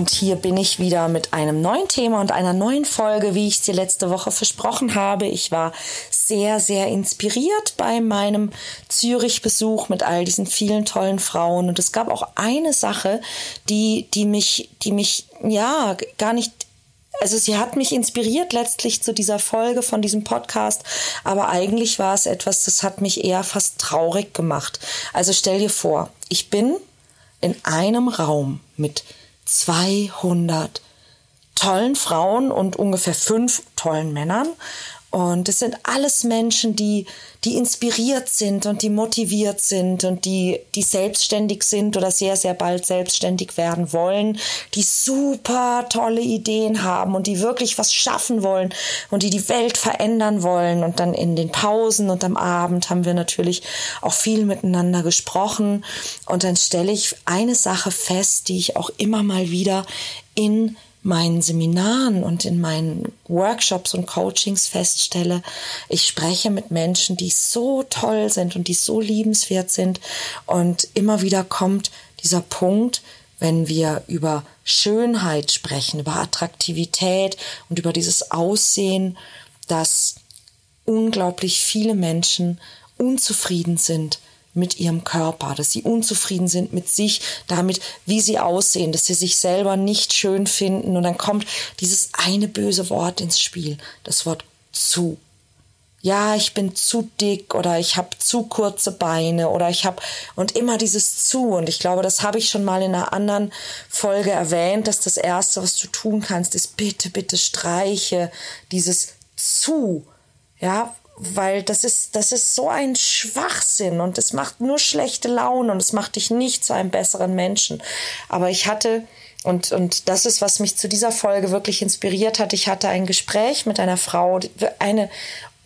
Und hier bin ich wieder mit einem neuen Thema und einer neuen Folge, wie ich es dir letzte Woche versprochen habe. Ich war sehr, sehr inspiriert bei meinem Zürich-Besuch mit all diesen vielen tollen Frauen. Und es gab auch eine Sache, die, die mich, die mich, ja, gar nicht also sie hat mich inspiriert letztlich zu dieser Folge von diesem Podcast, aber eigentlich war es etwas, das hat mich eher fast traurig gemacht. Also stell dir vor, ich bin in einem Raum mit 200 tollen Frauen und ungefähr fünf tollen Männern und es sind alles Menschen, die, die inspiriert sind und die motiviert sind und die, die selbstständig sind oder sehr, sehr bald selbstständig werden wollen, die super tolle Ideen haben und die wirklich was schaffen wollen und die die Welt verändern wollen. Und dann in den Pausen und am Abend haben wir natürlich auch viel miteinander gesprochen. Und dann stelle ich eine Sache fest, die ich auch immer mal wieder in meinen Seminaren und in meinen Workshops und Coachings feststelle, ich spreche mit Menschen, die so toll sind und die so liebenswert sind. Und immer wieder kommt dieser Punkt, wenn wir über Schönheit sprechen, über Attraktivität und über dieses Aussehen, dass unglaublich viele Menschen unzufrieden sind mit ihrem Körper, dass sie unzufrieden sind mit sich, damit, wie sie aussehen, dass sie sich selber nicht schön finden. Und dann kommt dieses eine böse Wort ins Spiel, das Wort zu. Ja, ich bin zu dick oder ich habe zu kurze Beine oder ich habe und immer dieses zu und ich glaube, das habe ich schon mal in einer anderen Folge erwähnt, dass das erste, was du tun kannst, ist bitte, bitte streiche dieses zu. Ja, weil das ist, das ist so ein Schwachsinn und es macht nur schlechte Laune und es macht dich nicht zu einem besseren Menschen. Aber ich hatte, und, und das ist, was mich zu dieser Folge wirklich inspiriert hat. Ich hatte ein Gespräch mit einer Frau, eine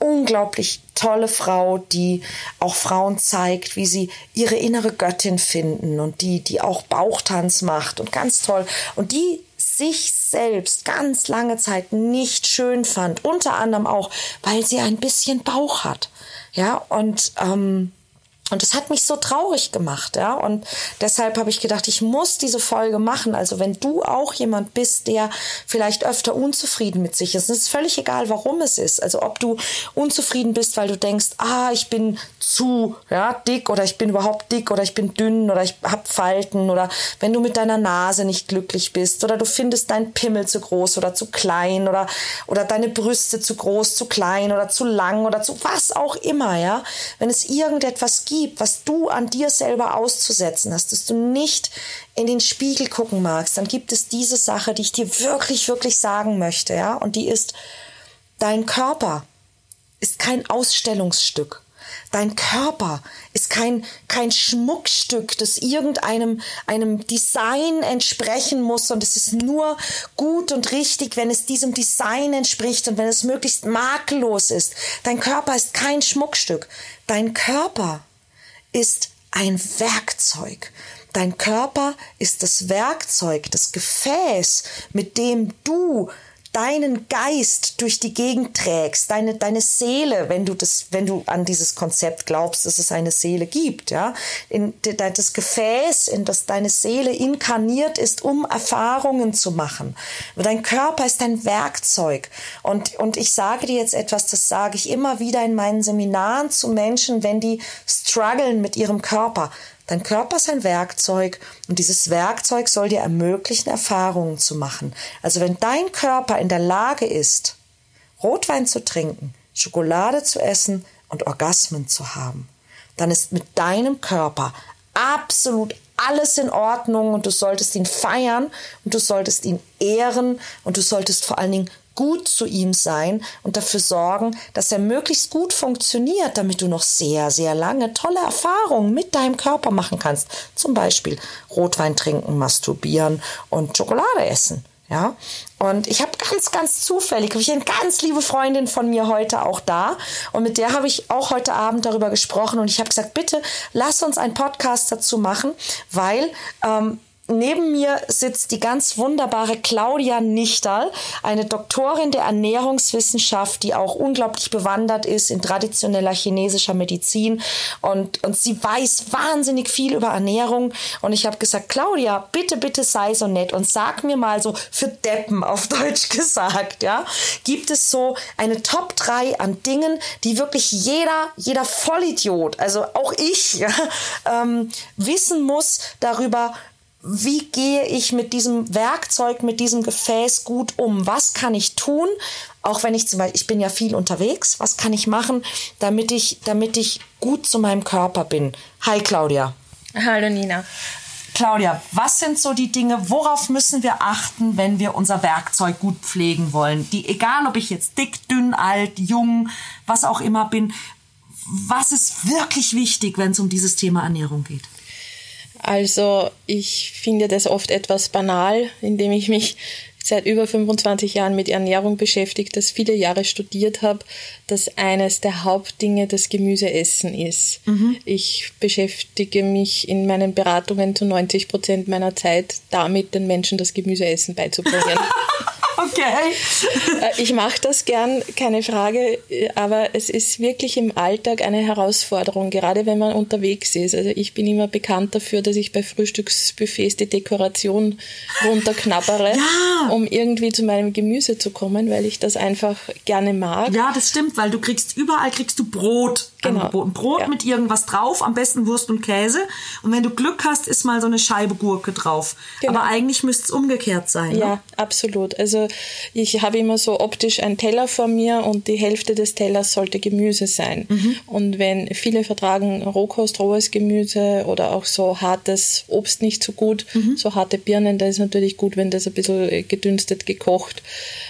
unglaublich tolle Frau, die auch Frauen zeigt, wie sie ihre innere Göttin finden und die, die auch Bauchtanz macht und ganz toll. Und die sich selbst ganz lange Zeit nicht schön fand, unter anderem auch, weil sie ein bisschen Bauch hat. Ja, und ähm, und das hat mich so traurig gemacht, ja. Und deshalb habe ich gedacht, ich muss diese Folge machen. Also wenn du auch jemand bist, der vielleicht öfter unzufrieden mit sich ist, es ist völlig egal, warum es ist. Also ob du unzufrieden bist, weil du denkst, ah, ich bin zu ja, dick oder ich bin überhaupt dick oder ich bin dünn oder ich habe Falten oder wenn du mit deiner Nase nicht glücklich bist oder du findest deinen Pimmel zu groß oder zu klein oder oder deine Brüste zu groß, zu klein oder zu lang oder zu was auch immer, ja. Wenn es irgendetwas gibt, gibt, was du an dir selber auszusetzen hast, dass du nicht in den Spiegel gucken magst, dann gibt es diese Sache, die ich dir wirklich, wirklich sagen möchte, ja, und die ist, dein Körper ist kein Ausstellungsstück. Dein Körper ist kein, kein Schmuckstück, das irgendeinem einem Design entsprechen muss und es ist nur gut und richtig, wenn es diesem Design entspricht und wenn es möglichst makellos ist. Dein Körper ist kein Schmuckstück. Dein Körper ist ein Werkzeug. Dein Körper ist das Werkzeug, das Gefäß, mit dem du deinen Geist durch die Gegend trägst, deine, deine Seele, wenn du das, wenn du an dieses Konzept glaubst, dass es eine Seele gibt, ja, in das Gefäß, in das deine Seele inkarniert ist, um Erfahrungen zu machen. Dein Körper ist ein Werkzeug. Und, und ich sage dir jetzt etwas, das sage ich immer wieder in meinen Seminaren zu Menschen, wenn die strugglen mit ihrem Körper. Dein Körper ist ein Werkzeug und dieses Werkzeug soll dir ermöglichen, Erfahrungen zu machen. Also wenn dein Körper in der Lage ist, Rotwein zu trinken, Schokolade zu essen und Orgasmen zu haben, dann ist mit deinem Körper absolut alles in Ordnung und du solltest ihn feiern und du solltest ihn ehren und du solltest vor allen Dingen gut zu ihm sein und dafür sorgen, dass er möglichst gut funktioniert, damit du noch sehr, sehr lange tolle Erfahrungen mit deinem Körper machen kannst. Zum Beispiel Rotwein trinken, masturbieren und Schokolade essen. Ja, und ich habe ganz, ganz zufällig, ich eine ganz liebe Freundin von mir heute auch da. Und mit der habe ich auch heute Abend darüber gesprochen. Und ich habe gesagt, bitte lass uns einen Podcast dazu machen, weil ähm, Neben mir sitzt die ganz wunderbare Claudia Nichterl, eine Doktorin der Ernährungswissenschaft, die auch unglaublich bewandert ist in traditioneller chinesischer Medizin und, und sie weiß wahnsinnig viel über Ernährung. Und ich habe gesagt, Claudia, bitte, bitte sei so nett und sag mir mal so für Deppen auf Deutsch gesagt, ja, gibt es so eine Top 3 an Dingen, die wirklich jeder, jeder Vollidiot, also auch ich, ja, ähm, wissen muss darüber, wie gehe ich mit diesem Werkzeug, mit diesem Gefäß gut um? Was kann ich tun? Auch wenn ich zum Beispiel, ich bin ja viel unterwegs, was kann ich machen, damit ich, damit ich gut zu meinem Körper bin? Hi Claudia. Hallo Nina. Claudia, was sind so die Dinge, worauf müssen wir achten, wenn wir unser Werkzeug gut pflegen wollen? Die, egal ob ich jetzt dick, dünn, alt, jung, was auch immer bin, was ist wirklich wichtig, wenn es um dieses Thema Ernährung geht? Also ich finde das oft etwas banal, indem ich mich seit über 25 Jahren mit Ernährung beschäftigt, das viele Jahre studiert habe, dass eines der Hauptdinge das Gemüseessen ist. Mhm. Ich beschäftige mich in meinen Beratungen zu 90 Prozent meiner Zeit damit, den Menschen das Gemüseessen beizubringen. Okay. Äh, ich mache das gern, keine Frage, aber es ist wirklich im Alltag eine Herausforderung, gerade wenn man unterwegs ist. Also ich bin immer bekannt dafür, dass ich bei Frühstücksbuffets die Dekoration runterknabbere, ja. um irgendwie zu meinem Gemüse zu kommen, weil ich das einfach gerne mag. Ja, das stimmt, weil du kriegst überall kriegst du Brot genau. angeboten. Brot ja. mit irgendwas drauf, am besten Wurst und Käse. Und wenn du Glück hast, ist mal so eine Scheibe Gurke drauf. Genau. Aber eigentlich müsste es umgekehrt sein. Ja, ne? absolut. Also ich habe immer so optisch einen Teller vor mir und die Hälfte des Tellers sollte Gemüse sein. Mhm. Und wenn viele vertragen Rohkost, rohes Gemüse oder auch so hartes Obst nicht so gut, mhm. so harte Birnen, da ist natürlich gut, wenn das ein bisschen gedünstet, gekocht,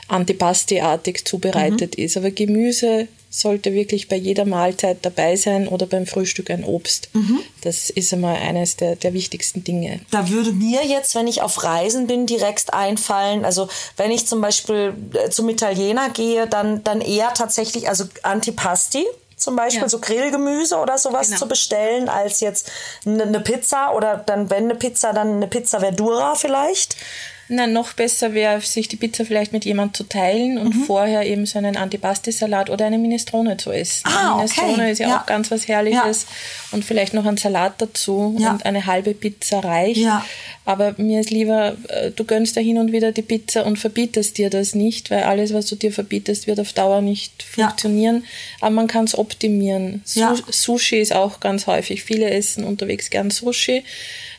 antipasti-artig zubereitet mhm. ist. Aber Gemüse sollte wirklich bei jeder Mahlzeit dabei sein oder beim Frühstück ein Obst. Mhm. Das ist einmal eines der, der wichtigsten Dinge. Da würde mir jetzt, wenn ich auf Reisen bin, direkt einfallen, also wenn ich zum Beispiel äh, zum Italiener gehe, dann, dann eher tatsächlich, also Antipasti zum Beispiel, ja. so Grillgemüse oder sowas genau. zu bestellen, als jetzt eine Pizza oder dann, wenn eine Pizza, dann eine Pizza Verdura vielleicht. Na, noch besser wäre, sich die Pizza vielleicht mit jemandem zu teilen und mhm. vorher eben so einen Antipasti-Salat oder eine Minestrone zu essen. Ah, Minestrone okay. ist ja, ja, auch ganz was Herrliches. Ja. Und vielleicht noch ein Salat dazu ja. und eine halbe Pizza reicht. Ja. Aber mir ist lieber, äh, du gönnst da hin und wieder die Pizza und verbietest dir das nicht, weil alles, was du dir verbietest, wird auf Dauer nicht funktionieren. Aber man kann es optimieren. Sushi ist auch ganz häufig. Viele essen unterwegs gern Sushi.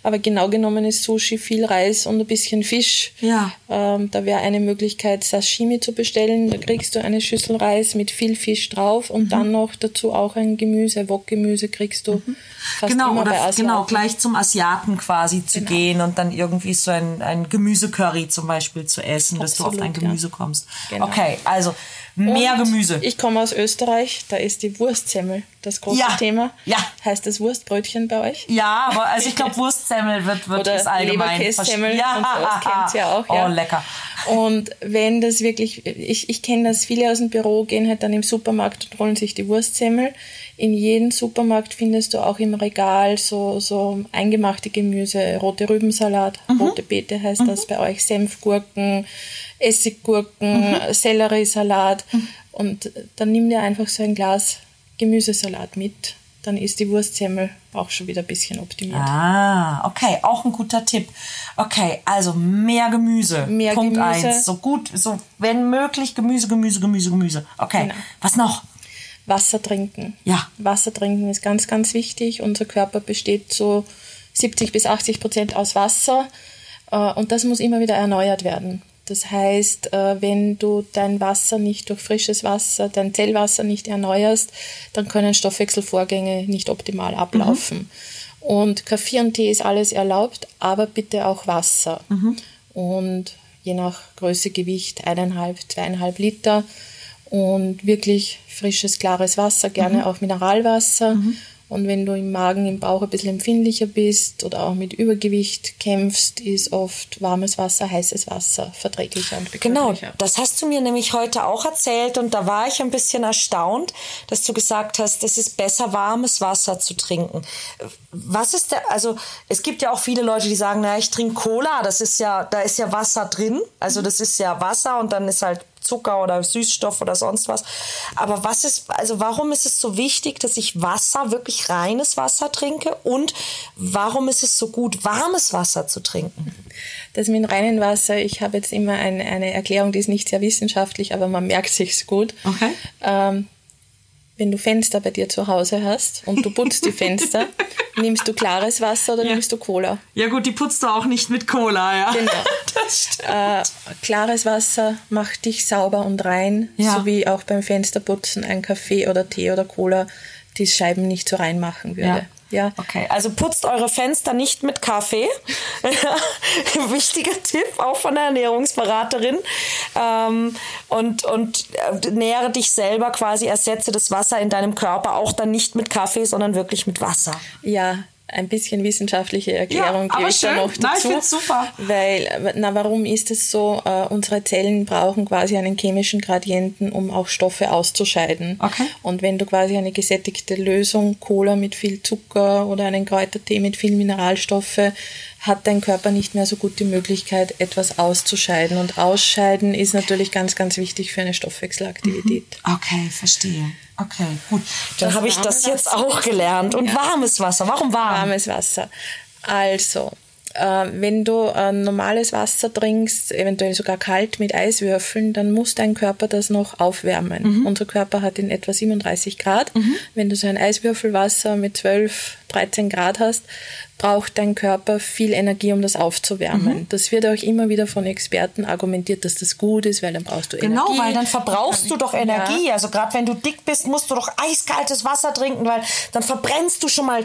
Aber genau genommen ist Sushi viel Reis und ein bisschen Fisch. Ja. Ähm, da wäre eine Möglichkeit, Sashimi zu bestellen. Da kriegst du eine Schüssel Reis mit viel Fisch drauf und mhm. dann noch dazu auch ein Gemüse, Wokgemüse kriegst du mhm. fast genau, immer oder bei Genau, gleich zum Asiaten quasi zu genau. gehen und dann irgendwie so ein, ein Gemüsecurry zum Beispiel zu essen, Absolut, dass du auf dein Gemüse ja. kommst. Genau. Okay, also Mehr und Gemüse. Ich komme aus Österreich, da ist die Wurstsemmel das große ja. Thema. Ja. Heißt das Wurstbrötchen bei euch? Ja, aber also ich glaube, Wurstsemmel wird, wird Oder allgemein Leberkässemmel ja. und so, kennt ja auch. Ja. Oh, lecker. Und wenn das wirklich, ich, ich kenne das, viele aus dem Büro gehen halt dann im Supermarkt und holen sich die Wurstsemmel. In jedem Supermarkt findest du auch im Regal so, so eingemachte Gemüse, rote Rübensalat, mhm. rote Beete heißt mhm. das bei euch, Senfgurken, Essiggurken, mhm. Selleriesalat. Mhm. Und dann nimm dir einfach so ein Glas Gemüsesalat mit. Dann ist die Wurstsemmel auch schon wieder ein bisschen optimiert. Ah, okay, auch ein guter Tipp. Okay, also mehr Gemüse. Mehr Punkt Gemüse. eins. So gut, so wenn möglich Gemüse, Gemüse, Gemüse, Gemüse. Okay. Genau. Was noch? Wasser trinken. Ja. Wasser trinken ist ganz, ganz wichtig. Unser Körper besteht so 70 bis 80 Prozent aus Wasser äh, und das muss immer wieder erneuert werden. Das heißt, äh, wenn du dein Wasser nicht durch frisches Wasser, dein Zellwasser nicht erneuerst, dann können Stoffwechselvorgänge nicht optimal ablaufen. Mhm. Und Kaffee und Tee ist alles erlaubt, aber bitte auch Wasser. Mhm. Und je nach Größe, Gewicht eineinhalb, zweieinhalb Liter und wirklich frisches, klares Wasser, gerne mhm. auch Mineralwasser. Mhm. Und wenn du im Magen, im Bauch ein bisschen empfindlicher bist oder auch mit Übergewicht kämpfst, ist oft warmes Wasser, heißes Wasser verträglicher und Genau, das hast du mir nämlich heute auch erzählt und da war ich ein bisschen erstaunt, dass du gesagt hast, es ist besser, warmes Wasser zu trinken. Was ist der, also es gibt ja auch viele Leute, die sagen, na, ich trinke Cola, das ist ja, da ist ja Wasser drin, also das ist ja Wasser und dann ist halt Zucker oder Süßstoff oder sonst was. Aber was ist, also warum ist es so wichtig, dass ich Wasser, wirklich reines Wasser trinke? Und warum ist es so gut, warmes Wasser zu trinken? Das mit reinem Wasser, ich habe jetzt immer eine, eine Erklärung, die ist nicht sehr wissenschaftlich, aber man merkt sich's gut. Okay. Ähm, wenn du Fenster bei dir zu Hause hast und du putzt die Fenster, nimmst du klares Wasser oder ja. nimmst du Cola? Ja gut, die putzt du auch nicht mit Cola, ja. Genau. Das stimmt. Äh, klares Wasser macht dich sauber und rein, ja. so wie auch beim Fensterputzen ein Kaffee oder Tee oder Cola die Scheiben nicht so reinmachen würde. Ja. Ja. Okay, also putzt eure Fenster nicht mit Kaffee. Wichtiger Tipp, auch von der Ernährungsberaterin. Ähm, und und äh, nähere dich selber quasi, ersetze das Wasser in deinem Körper auch dann nicht mit Kaffee, sondern wirklich mit Wasser. Ja, ein bisschen wissenschaftliche Erklärung ja, gebe ich schön. da noch dazu. Nein, ich super. Weil, na, warum ist es so? Uh, unsere Zellen brauchen quasi einen chemischen Gradienten, um auch Stoffe auszuscheiden. Okay. Und wenn du quasi eine gesättigte Lösung, Cola mit viel Zucker oder einen Kräutertee mit viel Mineralstoffe hat dein Körper nicht mehr so gut die Möglichkeit, etwas auszuscheiden. Und Ausscheiden ist natürlich ganz, ganz wichtig für eine Stoffwechselaktivität. Mhm. Okay, verstehe. Okay, gut. Dann habe ich das jetzt auch gelernt. Und ja. warmes Wasser. Warum warm? Warmes Wasser. Also, äh, wenn du äh, normales Wasser trinkst, eventuell sogar kalt mit Eiswürfeln, dann muss dein Körper das noch aufwärmen. Mhm. Unser Körper hat in etwa 37 Grad. Mhm. Wenn du so ein Eiswürfelwasser mit 12, 13 Grad hast, braucht dein Körper viel Energie, um das aufzuwärmen. Mhm. Das wird auch immer wieder von Experten argumentiert, dass das gut ist, weil dann brauchst du genau, Energie. Genau, weil dann verbrauchst du doch Energie. Ja. Also gerade wenn du dick bist, musst du doch eiskaltes Wasser trinken, weil dann verbrennst du schon mal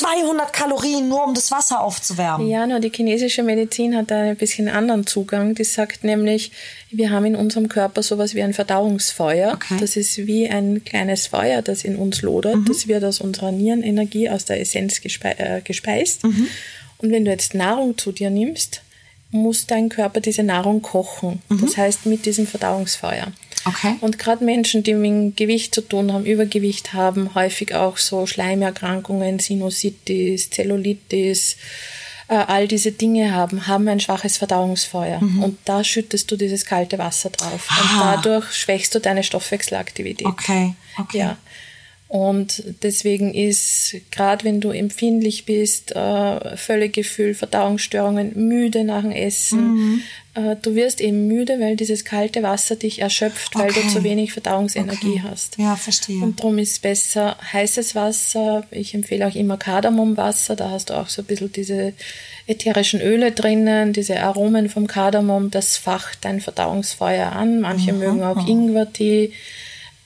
200 Kalorien nur um das Wasser aufzuwärmen. Ja, nur die chinesische Medizin hat da ein bisschen anderen Zugang. Die sagt nämlich, wir haben in unserem Körper sowas wie ein Verdauungsfeuer. Okay. Das ist wie ein kleines Feuer, das in uns lodert. Mhm. Das wird aus unserer Nierenenergie, aus der Essenz gespe äh, gespeist. Mhm. Und wenn du jetzt Nahrung zu dir nimmst, muss dein Körper diese Nahrung kochen. Mhm. Das heißt mit diesem Verdauungsfeuer. Okay. Und gerade Menschen, die mit Gewicht zu tun haben, Übergewicht haben, häufig auch so Schleimerkrankungen, Sinusitis, Zellulitis, äh, all diese Dinge haben, haben ein schwaches Verdauungsfeuer. Mhm. Und da schüttest du dieses kalte Wasser drauf. Ah. Und dadurch schwächst du deine Stoffwechselaktivität. Okay. okay. Ja. Und deswegen ist, gerade wenn du empfindlich bist, äh, Völlegefühl, Verdauungsstörungen, müde nach dem Essen, mhm. äh, du wirst eben müde, weil dieses kalte Wasser dich erschöpft, weil okay. du zu wenig Verdauungsenergie okay. hast. Ja, verstehe. Und darum ist besser heißes Wasser. Ich empfehle auch immer Kardamomwasser, da hast du auch so ein bisschen diese ätherischen Öle drinnen, diese Aromen vom Kardamom, das facht dein Verdauungsfeuer an. Manche mhm. mögen auch Ingwertee.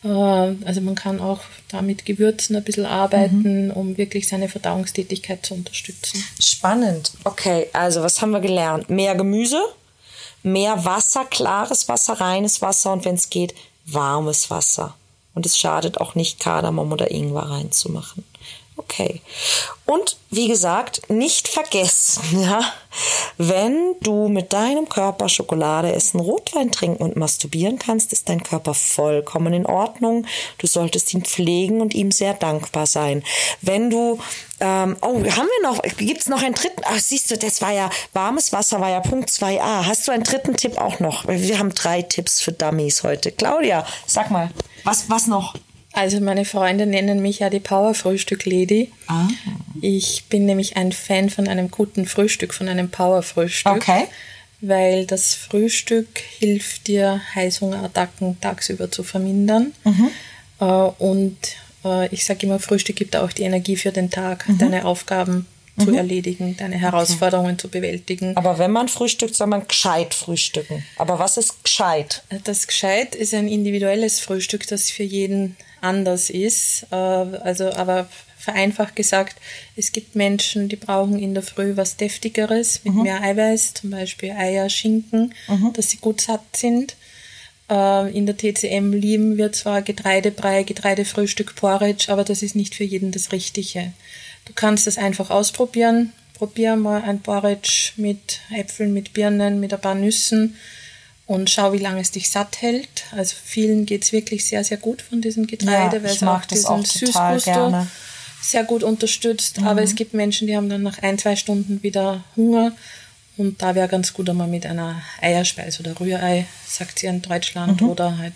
Äh, also man kann auch da mit Gewürzen ein bisschen arbeiten, mhm. um wirklich seine Verdauungstätigkeit zu unterstützen. Spannend. Okay, also was haben wir gelernt? Mehr Gemüse, mehr Wasser, klares Wasser, reines Wasser und wenn es geht, warmes Wasser. Und es schadet auch nicht, Kardamom oder Ingwer reinzumachen. Okay. Und wie gesagt, nicht vergessen, ja, wenn du mit deinem Körper Schokolade essen, Rotwein trinken und masturbieren kannst, ist dein Körper vollkommen in Ordnung. Du solltest ihn pflegen und ihm sehr dankbar sein. Wenn du, ähm, oh, haben wir noch, gibt's noch einen dritten? Ach, siehst du, das war ja, warmes Wasser war ja Punkt 2a. Hast du einen dritten Tipp auch noch? Wir haben drei Tipps für Dummies heute. Claudia, sag mal, was, was noch? Also meine Freunde nennen mich ja die Power-Frühstück-Lady. Ah. Ich bin nämlich ein Fan von einem guten Frühstück, von einem Power-Frühstück. Okay. Weil das Frühstück hilft dir, Heißhungerattacken tagsüber zu vermindern. Mhm. Äh, und äh, ich sage immer, Frühstück gibt auch die Energie für den Tag, mhm. deine Aufgaben zu mhm. erledigen, deine Herausforderungen okay. zu bewältigen. Aber wenn man frühstückt, soll man gescheit frühstücken. Aber was ist gescheit? Das gescheit ist ein individuelles Frühstück, das für jeden anders ist. Äh, also, aber vereinfacht gesagt, es gibt Menschen, die brauchen in der Früh was Deftigeres mit mhm. mehr Eiweiß, zum Beispiel Eier, Schinken, mhm. dass sie gut satt sind. Äh, in der TCM lieben wir zwar Getreidebrei, Getreidefrühstück, Porridge, aber das ist nicht für jeden das Richtige. Du kannst es einfach ausprobieren. Probier mal ein Porridge mit Äpfeln, mit Birnen, mit ein paar Nüssen und schau, wie lange es dich satt hält. Also vielen geht's wirklich sehr, sehr gut von diesem Getreide, Ja, weil es auch diesen auch Süßgusto sehr gut unterstützt. Aber es gibt Menschen, die haben dann nach ein, zwei Stunden wieder Hunger. Und da wäre ganz gut einmal mit einer Eierspeise oder Rührei, sagt sie in Deutschland, oder halt.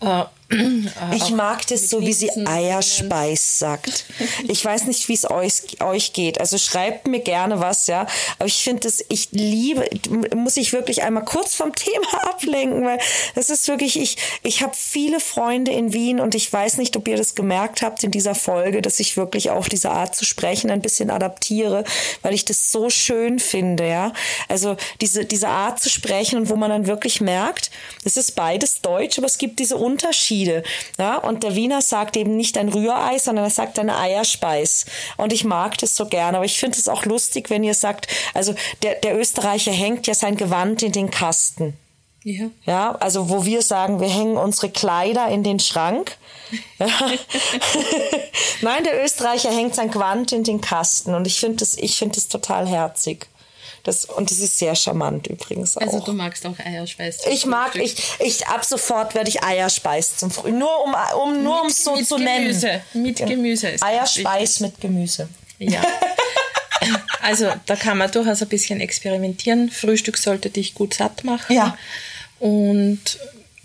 Äh, Ich auch mag das so, wie sie. Eierspeis sagt. Ich weiß nicht, wie es euch, euch geht. Also schreibt mir gerne was, ja. Aber ich finde das, ich liebe, muss ich wirklich einmal kurz vom Thema ablenken, weil das ist wirklich, ich, ich habe viele Freunde in Wien und ich weiß nicht, ob ihr das gemerkt habt in dieser Folge, dass ich wirklich auch diese Art zu sprechen ein bisschen adaptiere, weil ich das so schön finde, ja. Also diese, diese Art zu sprechen und wo man dann wirklich merkt, es ist beides Deutsch, aber es gibt diese Unterschiede. Ja? Und der Wiener sagt eben nicht ein Rührei, sondern er sagt eine Eierspeis. Und ich mag das so gerne. Aber ich finde es auch lustig, wenn ihr sagt, also der, der Österreicher hängt ja sein Gewand in den Kasten. Ja. Ja, also wo wir sagen, wir hängen unsere Kleider in den Schrank. Ja. Nein, der Österreicher hängt sein Gewand in den Kasten und ich finde das, ich finde das total herzig. Das, und das ist sehr charmant übrigens auch. Also du magst auch Eierspeis. zum ich mag, Frühstück. ich, ich ab sofort werde ich Eierspeis zum Früh. Nur um, um nur um es so mit zu Gemüse. nennen. Mit Gemüse ist Eierspeis mit Gemüse. Ja. Also da kann man durchaus ein bisschen experimentieren. Frühstück sollte dich gut satt machen. Ja. Und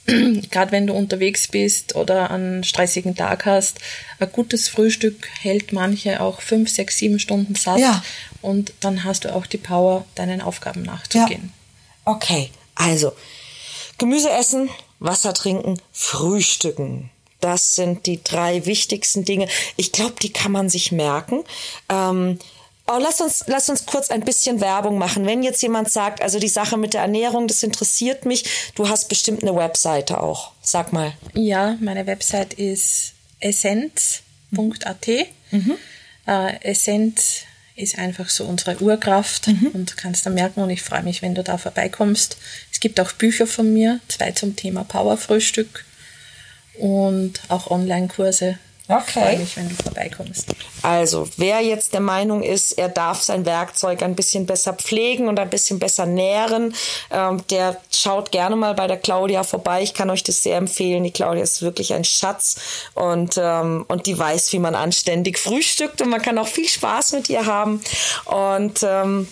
gerade wenn du unterwegs bist oder einen stressigen Tag hast, ein gutes Frühstück hält manche auch fünf, sechs, sieben Stunden satt. Ja. Und dann hast du auch die Power, deinen Aufgaben nachzugehen. Okay, also Gemüse essen, Wasser trinken, frühstücken. Das sind die drei wichtigsten Dinge. Ich glaube, die kann man sich merken. Ähm, Oh, lass uns, lass uns kurz ein bisschen Werbung machen. Wenn jetzt jemand sagt, also die Sache mit der Ernährung, das interessiert mich, du hast bestimmt eine Webseite auch. Sag mal. Ja, meine Website ist essenz.at. Äh, Essenz ist einfach so unsere Urkraft und kannst da merken und ich freue mich, wenn du da vorbeikommst. Es gibt auch Bücher von mir, zwei zum Thema Powerfrühstück und auch Online-Kurse. Okay. Freue mich, wenn du vorbeikommst. Also, wer jetzt der Meinung ist, er darf sein Werkzeug ein bisschen besser pflegen und ein bisschen besser nähren, ähm, der schaut gerne mal bei der Claudia vorbei. Ich kann euch das sehr empfehlen. Die Claudia ist wirklich ein Schatz und, ähm, und die weiß, wie man anständig frühstückt und man kann auch viel Spaß mit ihr haben. Und, ähm,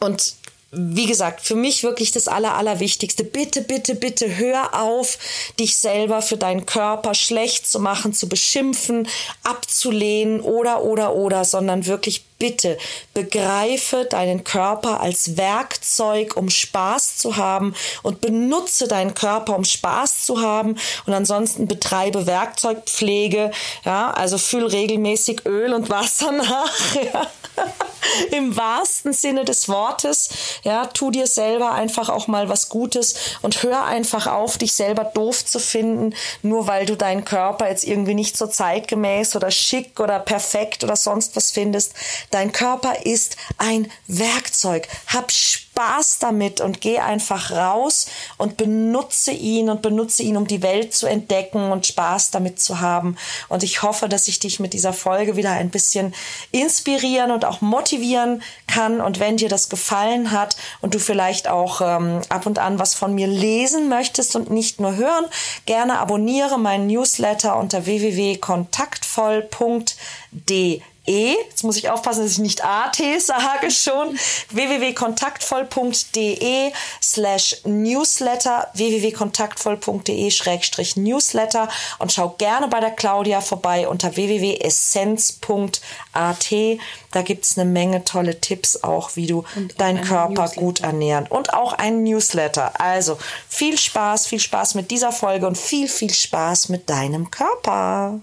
und wie gesagt, für mich wirklich das Aller, Allerwichtigste. Bitte, bitte, bitte hör auf, dich selber für deinen Körper schlecht zu machen, zu beschimpfen, abzulehnen oder, oder, oder, sondern wirklich bitte begreife deinen Körper als Werkzeug, um Spaß zu haben und benutze deinen Körper, um Spaß zu haben und ansonsten betreibe Werkzeugpflege, ja, also füll regelmäßig Öl und Wasser nach, ja. Im wahrsten Sinne des Wortes, ja, tu dir selber einfach auch mal was Gutes und hör einfach auf, dich selber doof zu finden, nur weil du deinen Körper jetzt irgendwie nicht so zeitgemäß oder schick oder perfekt oder sonst was findest. Dein Körper ist ein Werkzeug. Hab Spaß damit und geh einfach raus und benutze ihn und benutze ihn, um die Welt zu entdecken und Spaß damit zu haben. Und ich hoffe, dass ich dich mit dieser Folge wieder ein bisschen inspirieren und auch motivieren kann. Und wenn dir das gefallen hat und du vielleicht auch ähm, ab und an was von mir lesen möchtest und nicht nur hören, gerne abonniere meinen Newsletter unter www.kontaktvoll.de. Jetzt muss ich aufpassen, dass ich nicht AT sage schon. www.kontaktvoll.de slash newsletter www.kontaktvoll.de schrägstrich newsletter und schau gerne bei der Claudia vorbei unter www.essenz.at. Da gibt's eine Menge tolle Tipps auch, wie du deinen einen Körper Newsletter. gut ernähren und auch ein Newsletter. Also viel Spaß, viel Spaß mit dieser Folge und viel, viel Spaß mit deinem Körper.